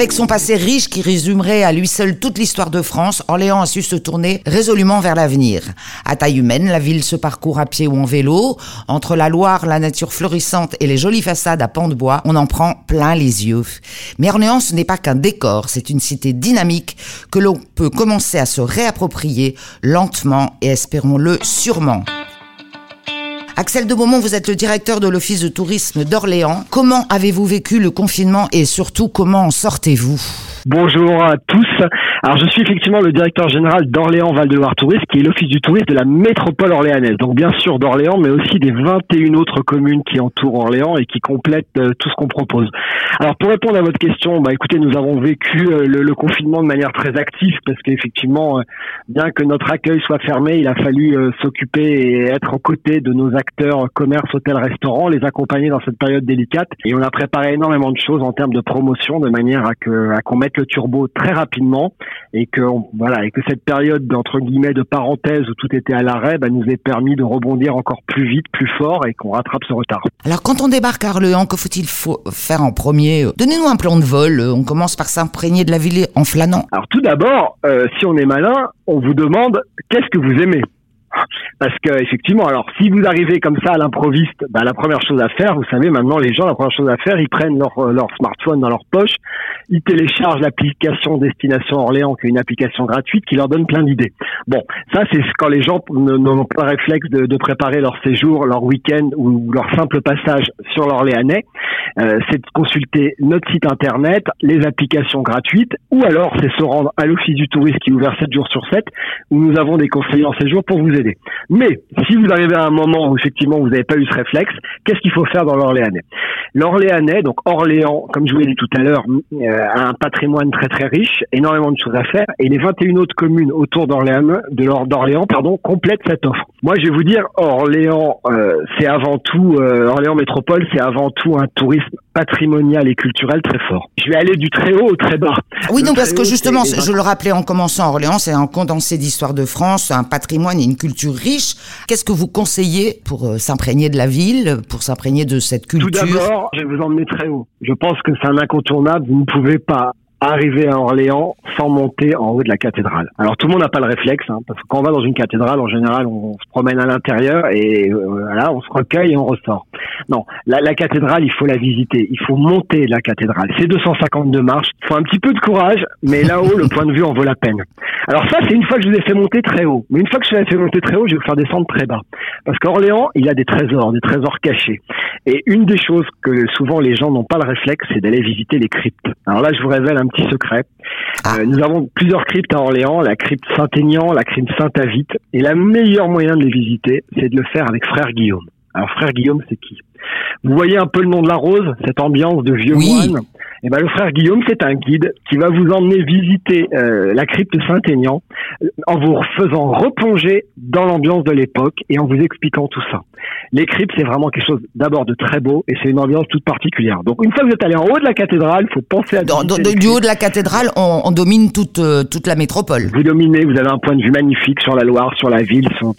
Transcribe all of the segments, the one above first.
Avec son passé riche qui résumerait à lui seul toute l'histoire de France, Orléans a su se tourner résolument vers l'avenir. À taille humaine, la ville se parcourt à pied ou en vélo. Entre la Loire, la nature florissante et les jolies façades à pans de bois, on en prend plein les yeux. Mais Orléans, ce n'est pas qu'un décor, c'est une cité dynamique que l'on peut commencer à se réapproprier lentement et espérons-le sûrement. Axel de Beaumont, vous êtes le directeur de l'Office de tourisme d'Orléans. Comment avez-vous vécu le confinement et surtout comment en sortez-vous? Bonjour à tous. Alors je suis effectivement le directeur général d'Orléans Val-de-Loire Tourisme, qui est l'office du tourisme de la métropole orléanaise. Donc bien sûr d'Orléans, mais aussi des 21 autres communes qui entourent Orléans et qui complètent euh, tout ce qu'on propose. Alors pour répondre à votre question, bah écoutez, nous avons vécu euh, le, confinement de manière très active parce qu'effectivement, euh, bien que notre accueil soit fermé, il a fallu s'occuper et être aux côtés de nos acteurs commerce, hôtel, restaurant, les accompagner dans cette période délicate. Et on a préparé énormément de choses en termes de promotion de manière à que à qu'on mette le turbo très rapidement et que voilà et que cette période entre guillemets de parenthèse où tout était à l'arrêt bah, nous ait permis de rebondir encore plus vite, plus fort et qu'on rattrape ce retard. Alors quand on débarque à Orléans, que faut-il faire en premier? Donnez-nous un plan de vol. On commence par s'imprégner de la ville en flânant. Alors tout d'abord, euh, si on est malin, on vous demande qu'est-ce que vous aimez? Parce que effectivement, alors si vous arrivez comme ça à l'improviste, bah, la première chose à faire, vous savez maintenant les gens, la première chose à faire, ils prennent leur, euh, leur smartphone dans leur poche, ils téléchargent l'application Destination Orléans, qui est une application gratuite qui leur donne plein d'idées. Bon, ça c'est quand les gens n'ont pas le réflexe de, de, préparer leur séjour, leur week-end ou leur simple passage sur l'Orléanais, euh, c'est de consulter notre site internet, les applications gratuites, ou alors c'est se rendre à l'office du tourisme qui est ouvert 7 jours sur 7, où nous avons des conseillers en séjour pour vous aider. community Mais si vous arrivez à un moment où effectivement vous n'avez pas eu ce réflexe, qu'est-ce qu'il faut faire dans l'Orléanais? L'Orléanais, donc Orléans, comme je vous l'ai dit tout à l'heure, euh, a un patrimoine très très riche, énormément de choses à faire, et les 21 autres communes autour d'Orléans, de d'Orléans, pardon, complètent cette offre. Moi, je vais vous dire, Orléans, euh, c'est avant tout euh, Orléans Métropole, c'est avant tout un tourisme patrimonial et culturel très fort. Je vais aller du très haut au très bas. Oui, donc parce que justement, je le rappelais en commençant, Orléans, c'est un condensé d'histoire de France, un patrimoine et une culture riche. Qu'est-ce que vous conseillez pour euh, s'imprégner de la ville, pour s'imprégner de cette culture? Tout d'abord, je vais vous emmener très haut. Je pense que c'est un incontournable. Vous ne pouvez pas arriver à Orléans sans monter en haut de la cathédrale. Alors tout le monde n'a pas le réflexe, hein, parce que quand on va dans une cathédrale, en général, on se promène à l'intérieur et euh, voilà, on se recueille et on ressort. Non, la, la, cathédrale, il faut la visiter, il faut monter la cathédrale. C'est 252 marches, il faut un petit peu de courage, mais là-haut, le point de vue en vaut la peine. Alors ça, c'est une fois que je vous ai fait monter très haut. Mais une fois que je vous ai fait monter très haut, je vais vous faire descendre très bas. Parce qu'Orléans, il y a des trésors, des trésors cachés. Et une des choses que souvent les gens n'ont pas le réflexe, c'est d'aller visiter les cryptes. Alors là, je vous révèle un petit secret. Ah. Euh, nous avons plusieurs cryptes à Orléans, la crypte Saint-Aignan, la crypte Saint-Avite. Et la meilleure moyen de les visiter, c'est de le faire avec frère Guillaume. Alors frère Guillaume, c'est qui? Vous voyez un peu le nom de la rose, cette ambiance de vieux moine et eh ben, le frère Guillaume, c'est un guide qui va vous emmener visiter euh, la crypte Saint-Aignan en vous faisant replonger dans l'ambiance de l'époque et en vous expliquant tout ça. Les cryptes, c'est vraiment quelque chose d'abord de très beau et c'est une ambiance toute particulière. Donc une fois que vous êtes allé en haut de la cathédrale, il faut penser à... Dans, du haut de la cathédrale, on, on domine toute, euh, toute la métropole. Vous dominez, vous avez un point de vue magnifique sur la Loire, sur la ville, sur,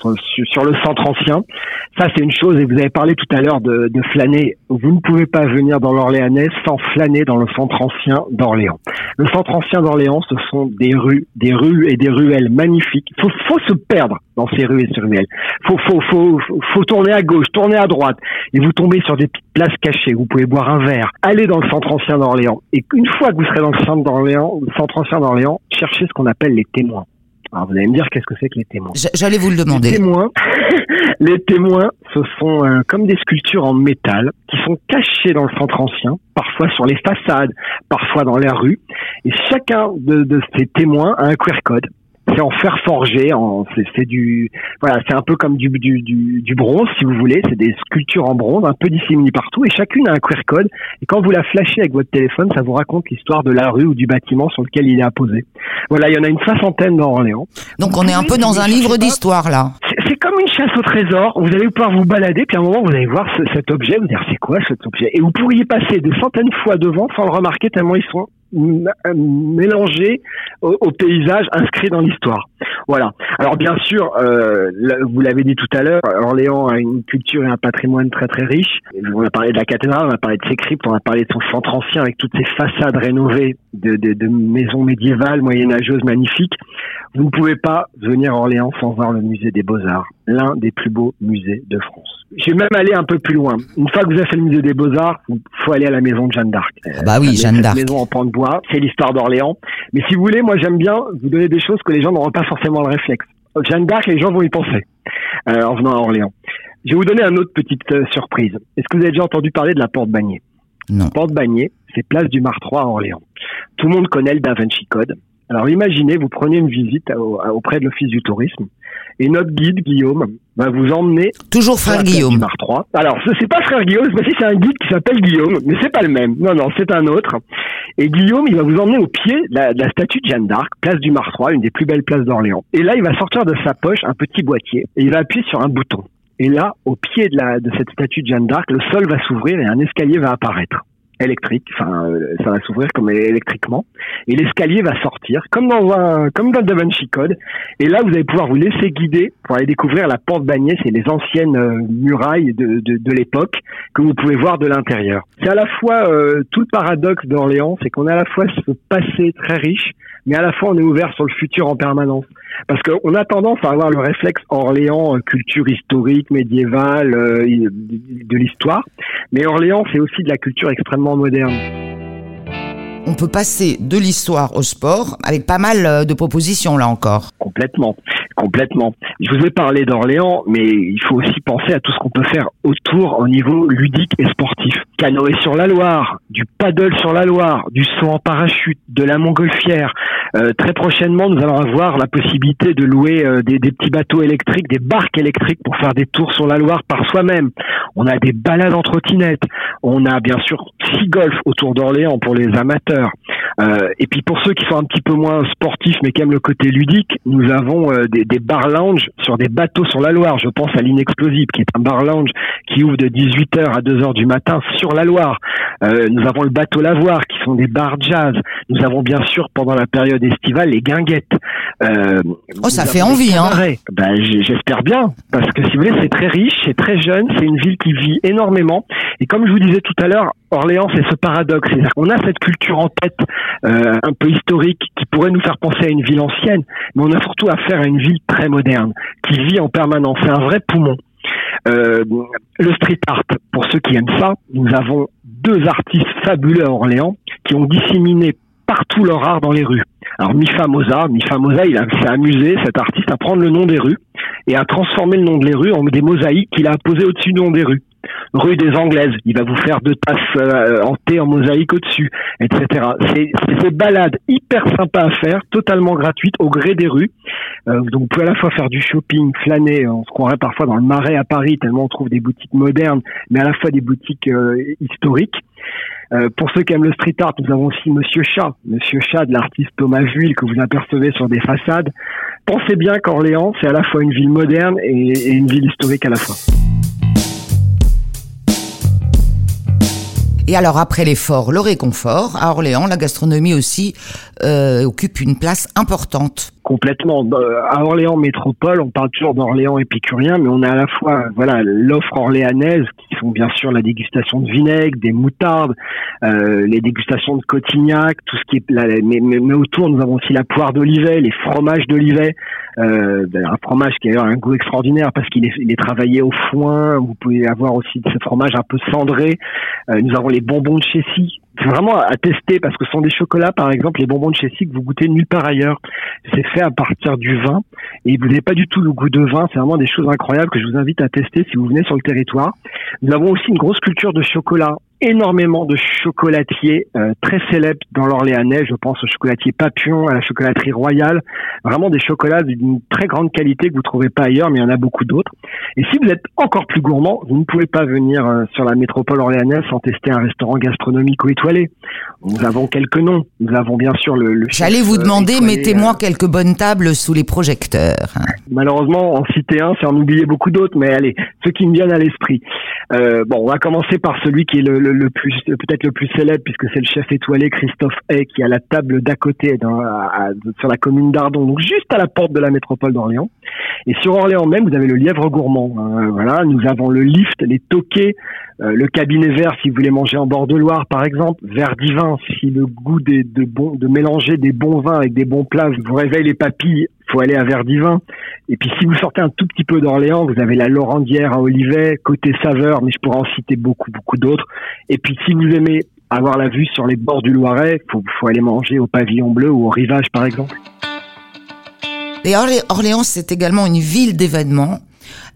sur le centre ancien. Ça, c'est une chose et vous avez parlé tout à l'heure de, de flâner. Vous ne pouvez pas venir dans l'Orléanais sans flâner dans le centre ancien d'Orléans. Le centre ancien d'Orléans, ce sont des rues, des rues et des ruelles magnifiques. Il faut, faut se perdre dans ces rues et ces ruelles. Faut, faut, faut, faut tourner à gauche, tourner à droite, et vous tombez sur des petites places cachées. Vous pouvez boire un verre, aller dans le centre ancien d'Orléans, et une fois que vous serez dans le centre d'Orléans, le centre ancien d'Orléans, cherchez ce qu'on appelle les témoins. Alors vous allez me dire qu'est-ce que c'est que les témoins? J'allais vous le demander. Les témoins, les témoins, ce sont euh, comme des sculptures en métal qui sont cachées dans le centre ancien, parfois sur les façades, parfois dans la rue. Et chacun de, de ces témoins a un QR code c'est en fer forgé, en, c'est, du, voilà, c'est un peu comme du, du, du, du bronze, si vous voulez. C'est des sculptures en bronze, un peu disséminées partout, et chacune a un QR code. Et quand vous la flashez avec votre téléphone, ça vous raconte l'histoire de la rue ou du bâtiment sur lequel il est apposé. Voilà, il y en a une soixantaine dans Orléans. Donc on est un peu dans un livre d'histoire là. C'est, comme une chasse au trésor. Vous allez pouvoir vous balader, puis à un moment vous allez voir cet objet, vous dire c'est quoi cet objet, et vous pourriez passer des centaines de fois devant sans le remarquer tellement ils sont mélangé au, paysage inscrit dans l'histoire. Voilà. Alors bien sûr, euh, vous l'avez dit tout à l'heure, Orléans a une culture et un patrimoine très très riche. On a parlé de la cathédrale, on a parlé de ses cryptes, on a parlé de son centre ancien avec toutes ses façades rénovées de, de, de maisons médiévales, moyenâgeuses, magnifiques. Vous ne pouvez pas venir à Orléans sans voir le musée des Beaux-Arts, l'un des plus beaux musées de France. J'ai même allé un peu plus loin. Une fois que vous avez fait le musée des Beaux-Arts, il faut aller à la maison de Jeanne d'Arc. Ah bah oui, Jeanne d'Arc. maison en pan de bois, c'est l'histoire d'Orléans. Mais si vous voulez, moi j'aime bien vous donner des choses que les gens n'auront pas forcément le réflexe. Jeanne d'Arc, les gens vont y penser euh, en venant à Orléans. Je vais vous donner une autre petite euh, surprise. Est-ce que vous avez déjà entendu parler de la porte Bagné Non. Porte Bagné, c'est place du Martroi à Orléans. Tout le monde connaît le Da Vinci Code. Alors imaginez, vous prenez une visite auprès de l'Office du tourisme et notre guide Guillaume va vous emmener. Toujours frère Guillaume. Mar 3. Alors ce c'est pas frère Guillaume, c'est un guide qui s'appelle Guillaume, mais c'est pas le même. Non non, c'est un autre. Et Guillaume, il va vous emmener au pied de la, statue de Jeanne d'Arc, place du Mar 3, une des plus belles places d'Orléans. Et là, il va sortir de sa poche un petit boîtier et il va appuyer sur un bouton. Et là, au pied de, la, de cette statue de Jeanne d'Arc, le sol va s'ouvrir et un escalier va apparaître électrique, enfin euh, ça va s'ouvrir comme électriquement. Et l'escalier va sortir comme dans un comme dans Da Vinci Code. Et là vous allez pouvoir vous laisser guider pour aller découvrir la porte Bagné, c'est les anciennes euh, murailles de, de, de l'époque que vous pouvez voir de l'intérieur. C'est à la fois euh, tout le paradoxe d'Orléans, c'est qu'on a à la fois ce passé très riche mais à la fois on est ouvert sur le futur en permanence. Parce qu'on a tendance à avoir le réflexe Orléans, culture historique, médiévale, de l'histoire. Mais Orléans, c'est aussi de la culture extrêmement moderne. On peut passer de l'histoire au sport avec pas mal euh, de propositions là encore. Complètement, complètement. Je vous ai parlé d'Orléans, mais il faut aussi penser à tout ce qu'on peut faire autour au niveau ludique et sportif. Canoë sur la Loire, du paddle sur la Loire, du saut en parachute, de la montgolfière, euh, très prochainement, nous allons avoir la possibilité de louer euh, des, petits bateaux électriques, des barques électriques pour faire des tours sur la Loire par soi-même. On a des balades en trottinette. On a bien sûr six golf autour d'Orléans pour les amateurs. Euh, et puis pour ceux qui sont un petit peu moins sportifs mais qui aiment le côté ludique, nous avons des, des bar lounge sur des bateaux sur la Loire. Je pense à l'Inexplosive qui est un bar lounge qui ouvre de 18h à 2h du matin sur la Loire. Euh, nous avons le bateau Lavoir qui sont des bars jazz. Nous avon bien sûr pendant la période estivale les guinguettes. Euh, oh, ça fait envie, hein ben, J'espère bien, parce que si vous voulez, c'est très riche, c'est très jeune, c'est une ville qui vit énormément. Et comme je vous disais tout à l'heure, Orléans, c'est ce paradoxe. C'est-à-dire qu'on a cette culture en tête, euh, un peu historique, qui pourrait nous faire penser à une ville ancienne, mais on a surtout affaire à une ville très moderne, qui vit en permanence. C'est un vrai poumon. Euh, le street art, pour ceux qui aiment ça, nous avons deux artistes fabuleux à Orléans qui ont disséminé partout leur art dans les rues. Alors Mifa Moza, Mifa Moza, il s'est amusé, cet artiste, à prendre le nom des rues et à transformer le nom de les rues en des mosaïques qu'il a posées au-dessus du nom des rues. Rue des Anglaises, il va vous faire deux tasses euh, en thé en mosaïque au-dessus, etc. C'est des balades hyper sympas à faire, totalement gratuites, au gré des rues. Euh, donc vous pouvez à la fois faire du shopping, flâner, on se croirait parfois dans le marais à Paris, tellement on trouve des boutiques modernes, mais à la fois des boutiques euh, historiques. Euh, pour ceux qui aiment le street art, nous avons aussi Monsieur Chat, Monsieur Chat de l'artiste Thomas Vuille que vous apercevez sur des façades. Pensez bien qu'Orléans, c'est à la fois une ville moderne et une ville historique à la fois. Et alors après l'effort, le réconfort, à Orléans, la gastronomie aussi euh, occupe une place importante. Complètement. Euh, à Orléans métropole, on parle toujours d'Orléans épicurien, mais on a à la fois voilà l'offre orléanaise qui sont bien sûr la dégustation de vinaigre, des moutardes, euh, les dégustations de cotignac, tout ce qui est mais, autour nous avons aussi la poire d'Olivet, les fromages d'Olivet, euh, un fromage qui a un goût extraordinaire parce qu'il est, il est, travaillé au foin. Vous pouvez avoir aussi ce fromage un peu cendré. Euh, nous avons les bonbons de Chessy. C'est vraiment à tester parce que ce sont des chocolats, par exemple, les bonbons de Chessy que vous goûtez nulle part ailleurs. C'est fait à partir du vin et vous n'avez pas du tout le goût de vin. C'est vraiment des choses incroyables que je vous invite à tester si vous venez sur le territoire. Nous avons aussi une grosse culture de chocolat énormément de chocolatiers euh, très célèbres dans l'Orléanais. Je pense au chocolatier Papillon, à la chocolaterie Royale. Vraiment des chocolats d'une très grande qualité que vous trouvez pas ailleurs, mais il y en a beaucoup d'autres. Et si vous êtes encore plus gourmand, vous ne pouvez pas venir euh, sur la métropole orléanaise sans tester un restaurant gastronomique ou étoilé. Nous avons quelques noms. Nous avons bien sûr le. le J'allais vous euh, demander, mettez-moi quelques bonnes tables sous les projecteurs. Malheureusement, en citer un, c'est en oublier beaucoup d'autres, mais allez, ceux qui me viennent à l'esprit. Euh, bon, on va commencer par celui qui est le, le, plus peut-être le plus célèbre puisque c'est le chef étoilé Christophe Hay qui a la table d'à côté dans, sur la commune d'Ardon, donc juste à la porte de la métropole d'Orléans. Et sur Orléans même, vous avez le lièvre gourmand. Hein, voilà, nous avons le lift, les toquets, euh, le cabinet vert si vous voulez manger en bord de Loire par exemple, vert divin si le goût des, de, bon, de mélanger des bons vins avec des bons plats vous réveille les papilles, faut aller à Verdivin. Et puis si vous sortez un tout petit peu d'Orléans, vous avez la Laurentière à Olivet, côté saveur, mais je pourrais en citer beaucoup, beaucoup d'autres. Et puis si vous aimez avoir la vue sur les bords du Loiret, faut, faut aller manger au Pavillon Bleu ou au Rivage par exemple. Et Orléans, c'est également une ville d'événements.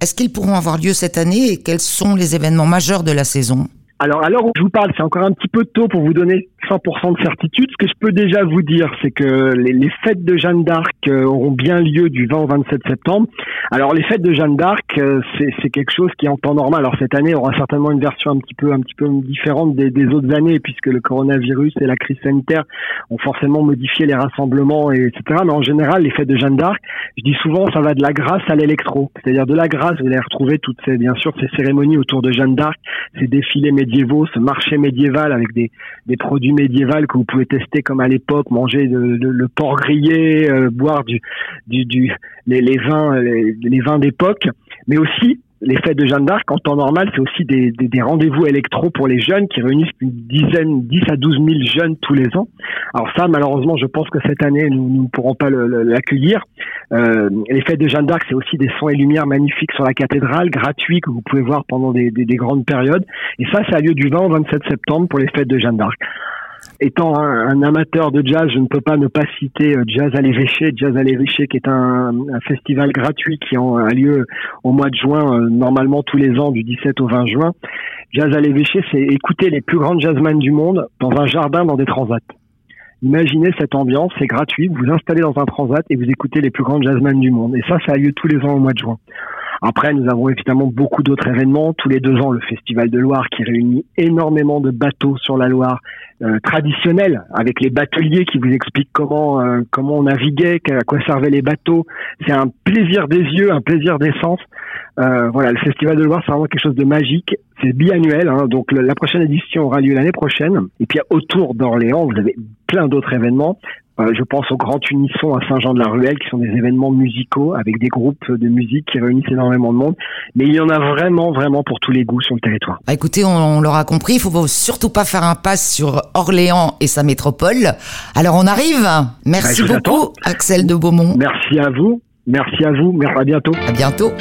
Est-ce qu'ils pourront avoir lieu cette année et quels sont les événements majeurs de la saison? Alors, à l'heure où je vous parle, c'est encore un petit peu tôt pour vous donner 100% de certitude. Ce que je peux déjà vous dire, c'est que les, fêtes de Jeanne d'Arc euh, auront bien lieu du 20 au 27 septembre. Alors les fêtes de Jeanne d'Arc, euh, c'est quelque chose qui en temps normal. Alors cette année aura certainement une version un petit peu un petit peu différente des, autres années, puisque le coronavirus et la crise sanitaire ont forcément modifié les rassemblements, et etc. Mais en général, les fêtes de Jeanne d'Arc, je dis souvent, ça va de la grâce à l'électro. C'est-à-dire de la grâce, vous allez retrouver toutes ces, bien sûr, ces cérémonies autour de Jeanne d'Arc, ces défilés médiévaux, ce marché médiéval avec des, des produits médiéval que vous pouvez tester comme à l'époque, manger le, porc grillé, euh, boire du, les, vins, les, vins d'époque, mais aussi les fêtes de Jeanne d'Arc, en temps normal, c'est aussi des, rendez-vous électro pour les jeunes qui réunissent une dizaine, 10 à 12 000 jeunes tous les ans. Alors ça, malheureusement, je pense que cette année, nous ne pourrons pas l'accueillir. Euh, les fêtes de Jeanne d'Arc, c'est aussi des sons et lumières magnifiques sur la cathédrale, gratuits, que vous pouvez voir pendant des, des grandes périodes. Et ça, ça a lieu du 20 au 27 septembre pour les fêtes de Jeanne d'Arc étant un, amateur de jazz, je ne peux pas ne pas citer euh, Jazz à l'évêché, Jazz à l'évêché qui est un, festival gratuit qui a lieu au mois de juin, euh, normalement tous les ans du 17 au 20 juin. Jazz à l'évêché, c'est écouter les plus grands jazzmen du monde dans un jardin dans des transats. Imaginez cette ambiance, c'est gratuit, vous vous installez dans un transat et vous écoutez les plus grands jazzmen du monde. Et ça, ça a lieu tous les ans au mois de juin. Après, nous avons évidemment beaucoup d'autres événements. Tous les deux ans, le Festival de Loire qui réunit énormément de bateaux sur la Loire euh, traditionnels, avec les bateliers qui vous expliquent comment euh, comment on naviguait, à quoi servaient les bateaux. C'est un plaisir des yeux, un plaisir des sens. Euh, voilà, le Festival de Loire, c'est vraiment quelque chose de magique. C'est biannuel, hein, donc la prochaine édition aura lieu l'année prochaine. Et puis autour d'Orléans, vous avez plein d'autres événements. Euh, je pense au Grand Unisson à Saint-Jean-de-la-Ruelle, qui sont des événements musicaux avec des groupes de musique qui réunissent énormément de monde. Mais il y en a vraiment, vraiment pour tous les goûts sur le territoire. Bah écoutez, on, l'aura compris, il faut surtout pas faire un pas sur Orléans et sa métropole. Alors on arrive. Merci bah, beaucoup, Axel de Beaumont. Merci à vous. Merci à vous. À bientôt. À bientôt.